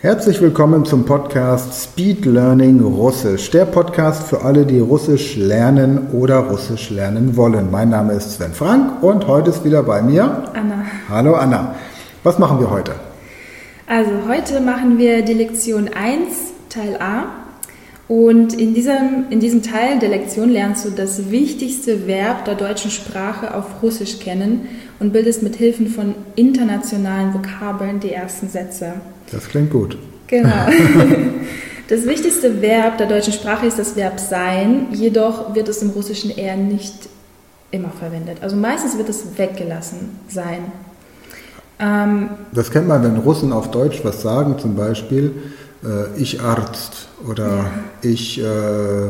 Herzlich willkommen zum Podcast Speed Learning Russisch, der Podcast für alle, die Russisch lernen oder Russisch lernen wollen. Mein Name ist Sven Frank und heute ist wieder bei mir Anna. Hallo Anna. Was machen wir heute? Also heute machen wir die Lektion 1, Teil A. Und in diesem, in diesem Teil der Lektion lernst du das wichtigste Verb der deutschen Sprache auf Russisch kennen und bildest mit Hilfen von internationalen Vokabeln die ersten Sätze. Das klingt gut. Genau. Das wichtigste Verb der deutschen Sprache ist das Verb sein, jedoch wird es im Russischen eher nicht immer verwendet. Also meistens wird es weggelassen, sein. Ähm, das kennt man, wenn Russen auf Deutsch was sagen, zum Beispiel äh, ich Arzt oder ja. ich, äh,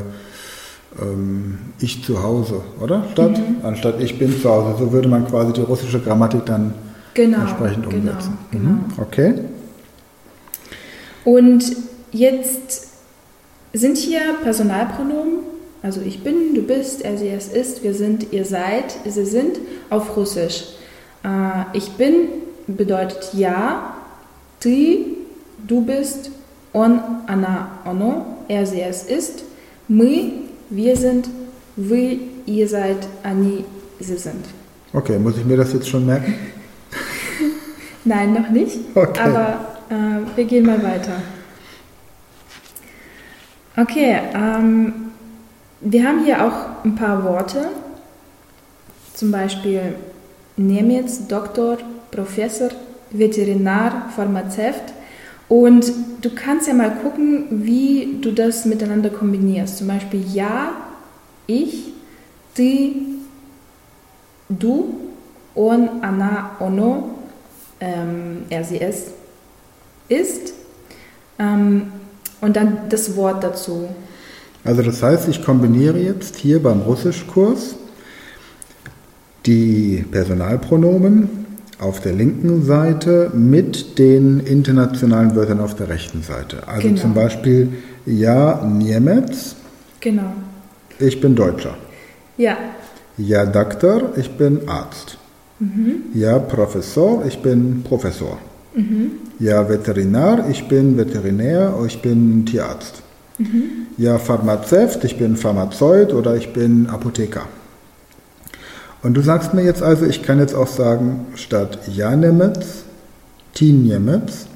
ähm, ich zu Hause, oder? Statt, mhm. Anstatt ich bin zu Hause. So würde man quasi die russische Grammatik dann genau, entsprechend genau, umsetzen. Genau, mhm. genau. Okay. Und jetzt sind hier Personalpronomen, also ich bin, du bist, er, sie, es ist, wir sind, ihr seid, sie sind, auf Russisch. Äh, ich bin bedeutet ja, ты, du bist, он, она, оно, er, sie, es ist, мы, wir sind, вы, ihr seid, они, sie sind. Okay, muss ich mir das jetzt schon merken? Nein, noch nicht. Okay. Aber äh, wir gehen mal weiter. Okay, ähm, wir haben hier auch ein paar Worte. Zum Beispiel Nemitz, Doktor, Professor, Veterinar, Pharmazeut. Und du kannst ja mal gucken, wie du das miteinander kombinierst. Zum Beispiel ja, ich, ты, du, он, она, оно, ähm, er, sie, es ist ähm, und dann das Wort dazu. Also das heißt, ich kombiniere jetzt hier beim Russischkurs die Personalpronomen auf der linken Seite mit den internationalen Wörtern auf der rechten Seite. Also genau. zum Beispiel ja, Niemetz. Genau. Ich bin Deutscher. Ja. Ja, Doktor, ich bin Arzt. Mhm. Ja, Professor, ich bin Professor. Mhm. Ja, Veterinar, ich bin Veterinär, ich bin Tierarzt. Mhm. Ja, Pharmazeut, ich bin Pharmazeut oder ich bin Apotheker. Und du sagst mir jetzt also, ich kann jetzt auch sagen, statt ja Nemetz, ti Nemetz,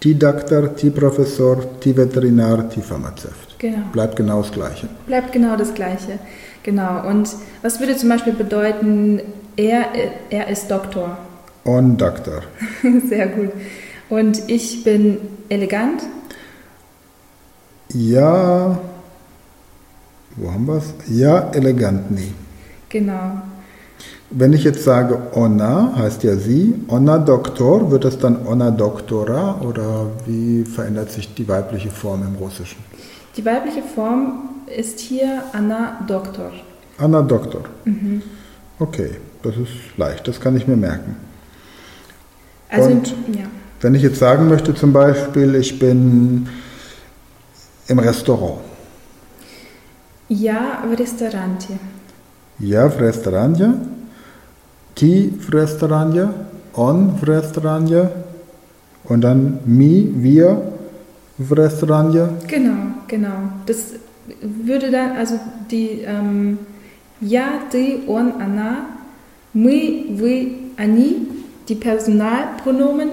ti Doktor, ti Professor, ti Veterinar, ti Pharmazeut. Genau. Bleibt genau das Gleiche. Bleibt genau das Gleiche. Genau. Und was würde zum Beispiel bedeuten, er, er ist Doktor? On Doktor. Sehr gut. Und ich bin elegant? Ja, wo haben wir es? Ja, elegant nie. Genau. Wenn ich jetzt sage Ona, heißt ja sie, Ona Doktor, wird das dann Ona Doktora oder wie verändert sich die weibliche Form im Russischen? Die weibliche Form ist hier Anna Doktor. Anna Doktor. Mhm. Okay, das ist leicht, das kann ich mir merken. Also, Und ja. wenn ich jetzt sagen möchte zum Beispiel, ich bin im Restaurant. Ja, в ресторане. Ja, в ресторане. Ti в ресторане, on в ресторане und dann mi, wir в ресторане. Genau, genau. Das würde dann, also die ähm, ja, ты, он, она, мы, вы, они, die Personalpronomen,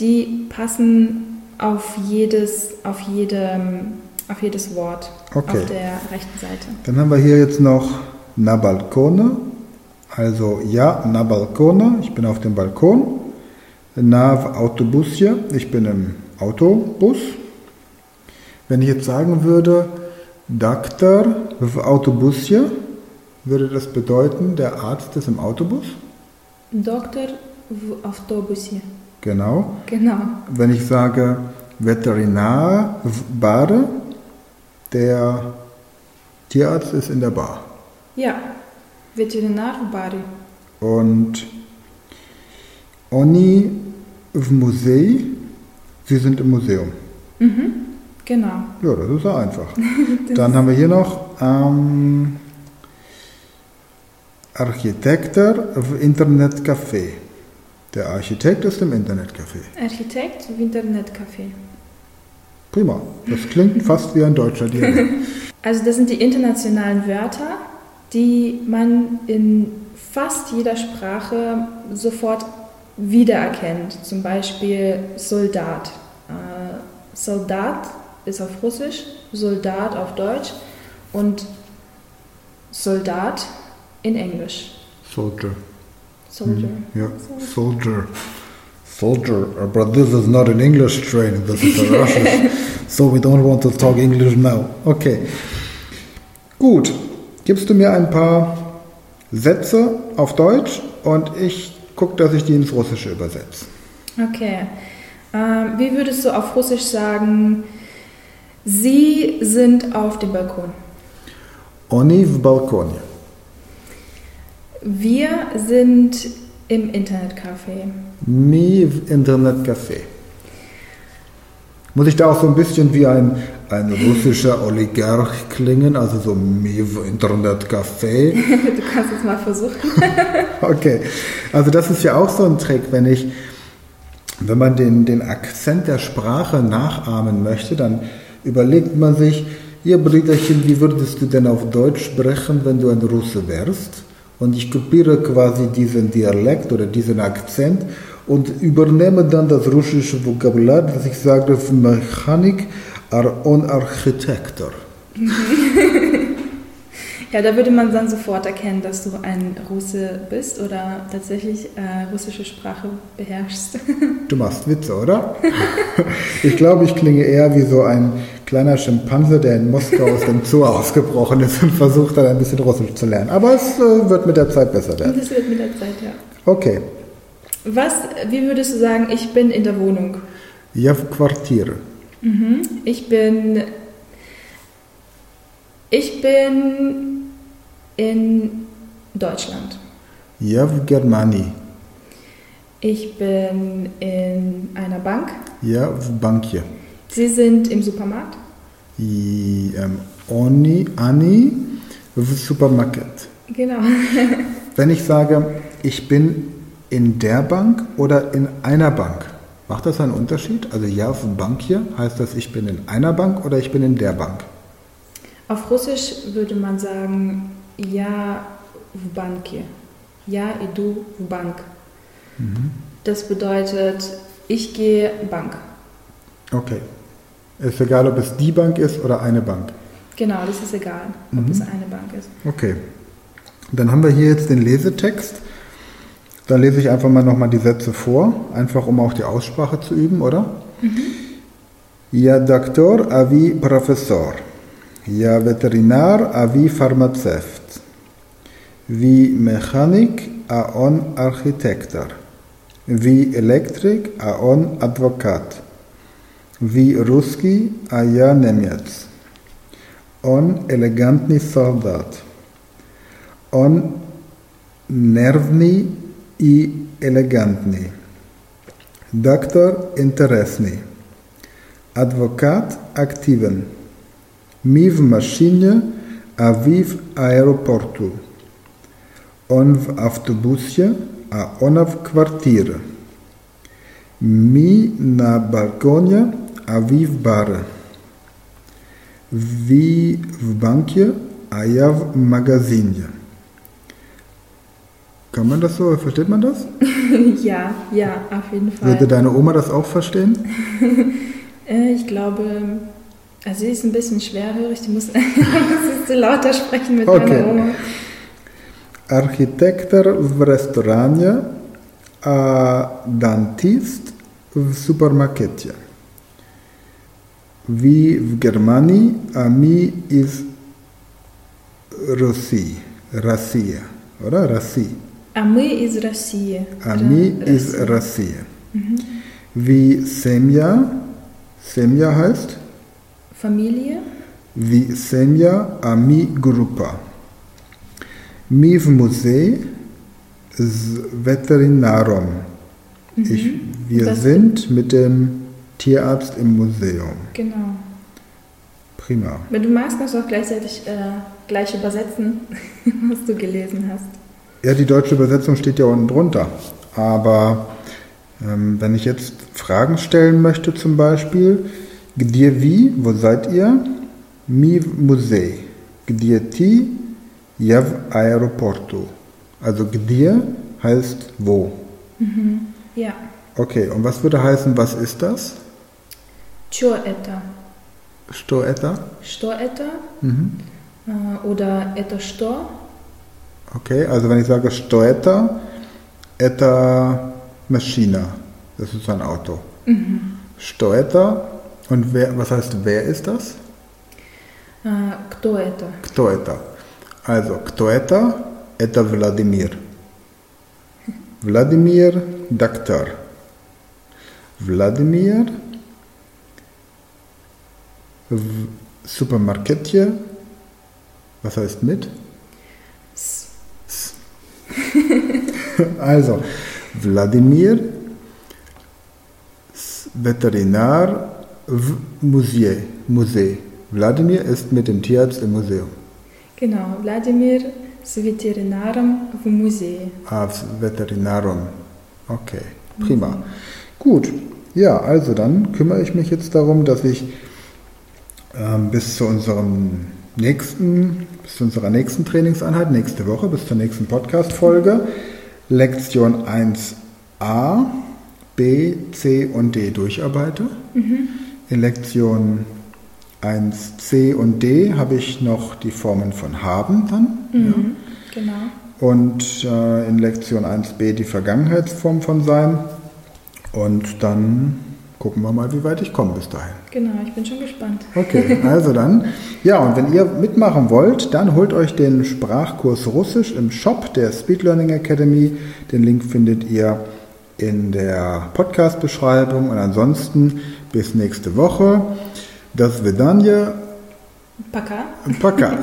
die passen auf jedes, auf jedem, auf jedes Wort okay. auf der rechten Seite. Dann haben wir hier jetzt noch na balcone, also ja, na balcone, ich bin auf dem Balkon. Na autobusje, ich bin im Autobus. Wenn ich jetzt sagen würde, Doktor w autobusje, würde das bedeuten, der Arzt ist im Autobus? Doktor w autobusie. Genau. Genau. Wenn ich sage Veterinar w Bade, der Tierarzt ist in der Bar. Ja, Veterinar w Bari. Und Oni w Musei, Sie sind im Museum. Mhm, genau. Ja, das ist ja einfach. Dann haben wir hier noch ähm, Architekter w Internetcafé. Der Architekt ist im Internetcafé. Architekt w Internetcafé. Prima. Das klingt fast wie ein deutscher Dialekt. Also das sind die internationalen Wörter, die man in fast jeder Sprache sofort wiedererkennt. Zum Beispiel Soldat. Äh, Soldat ist auf Russisch, Soldat auf Deutsch und Soldat in Englisch. Soldier. Soldier. Ja, soldier. Soldier. Uh, But this is not an English training, this is a Russian. so we don't want to talk English now. Okay. Gut. Gibst du mir ein paar Sätze auf Deutsch und ich gucke, dass ich die ins Russische übersetze. Okay. Ähm, wie würdest du auf Russisch sagen, Sie sind auf dem Balkon? Oni w balkonie. Wir sind im Internetcafé. Mi w Internetcafé. Muss ich da auch so ein bisschen wie ein, ein russischer Oligarch klingen, also so Internetcafé? du kannst es mal versuchen. Okay, also das ist ja auch so ein Trick, wenn ich, wenn man den, den Akzent der Sprache nachahmen möchte, dann überlegt man sich, ihr Brüderchen, wie würdest du denn auf Deutsch sprechen, wenn du ein Russe wärst? Und ich kopiere quasi diesen Dialekt oder diesen Akzent und übernehme dann das russische Vokabular, dass ich sage, Mechanik ar on Architektor. Ja, da würde man dann sofort erkennen, dass du ein Russe bist oder tatsächlich äh, russische Sprache beherrschst. Du machst Witze, oder? Ich glaube, ich klinge eher wie so ein kleiner Schimpanse, der in Moskau aus dem Zoo ausgebrochen ist und versucht dann ein bisschen Russisch zu lernen. Aber es äh, wird mit der Zeit besser werden. Das wird mit der Zeit, ja. Okay. Was, wie würdest du sagen, ich bin in der Wohnung? Ja w kwartiere. Mhm. Ich bin. Ich bin in Deutschland. Ja w Germanii. Ich bin in einer Bank. Ja w bankie. Sie sind im Supermarkt. I ähm, oni, ani supermarket. Genau. Wenn ich sage, ich bin in der Bank oder in einer Bank, macht das einen Unterschied? Also ja w bankie heißt das, ich bin in einer Bank oder ich bin in der Bank? Auf Russisch würde man sagen, ja w bankie. Ja idu w bank. Das bedeutet, ich gehe Bank. Okay. Ist egal, ob es die Bank ist oder eine Bank. Genau, das ist egal, ob Mhm. es eine Bank ist. Okay. Dann haben wir hier jetzt den Lesetext. Da lese ich einfach mal nochmal die Sätze vor, einfach um auch die Aussprache zu üben, oder? Ja doktor, a vi profesor. Ja veterinar, a vi farmaceut. Vi mechanik, a on architektor. Vi elektrik, a on advokat. Vi ruski, a ja. On elegantni soldat. On nervni i elegantni. Doktor interesni. Adwokat aktiven. Mi w maszynie, a vi w aeroportu. On w autobusie, a ona w kwartirze. Mi na balkonie, a vi w barze. Wie w bankie, a ja w magazynie. Kann man das so? Versteht man das? ja, ja, auf jeden Fall. Würde deine Oma das auch verstehen? Äh, ich glaube, also sie ist ein bisschen schwerhörig, die muss, muss lauter sprechen mit Okay. meiner Oma. Architekter w restauranie, a dentist w supermarkecie. Wie w Germanii, a mi iz Rosji. Rosja, oder? Rosji. А мы из России. A Ра- mi iz Россия. Rosja. Wie Semja, Semja heißt? Familie. Wie Semja, a mi grupa. Mi w muzej z weterynarom. Ich, wir Das- sind mit dem Tierarzt im Museum. Genau. Prima. Wenn du magst, kannst du auch gleichzeitig äh, gleich übersetzen, was du gelesen hast. Ja, die deutsche Übersetzung steht ja unten drunter. Aber ähm, wenn ich jetzt Fragen stellen möchte, zum Beispiel, Gdir wie, wo seid ihr? Mi Musee. Gdir ti, jav aeroportu. Also Gdir heißt wo. Mhm. Ja. Okay, und was würde heißen, was ist das? Choeta. Stoeta? Stoeta. Mhm. Äh, oder etta sto Okay, also wenn ich sage Steuerter, etta Maschina, das ist ein Auto. Mhm. Steuerter, und wer, was heißt wer ist das? Äh, Ktoeta. Kto eta. Also, Ktoeta, etta eta Wladimir. Wladimir Doktor. Wladimir Supermarketje. Was heißt mit? also, Wladimir s- Veterinär w Museum. Musee. Wladimir ist mit dem Tierarzt im Museum. Genau, Wladimir с ветеринаром в музее. Als Veterinarum. Okay, prima. Gut, ja, also dann kümmere ich mich jetzt darum, dass ich ähm, bis zu unserem nächsten, bis zu unserer nächsten Trainingseinheit, nächste Woche, bis zur nächsten Podcast-Folge, Lektion 1a, B, C und D durcharbeite. In Lektion 1c und D habe ich noch die Formen von haben dann. Ja. Mhm. Genau. Und äh, in Lektion 1b die Vergangenheitsform von sein. Und dann gucken wir mal, wie weit ich komme bis dahin. Genau, ich bin schon gespannt. Okay, also dann. Ja, und wenn ihr mitmachen wollt, dann holt euch den Sprachkurs Russisch im Shop der Speed Learning Academy. Den Link findet ihr in der Podcast-Beschreibung. Und ansonsten bis nächste Woche. Das Vedanje. Пока. Пока.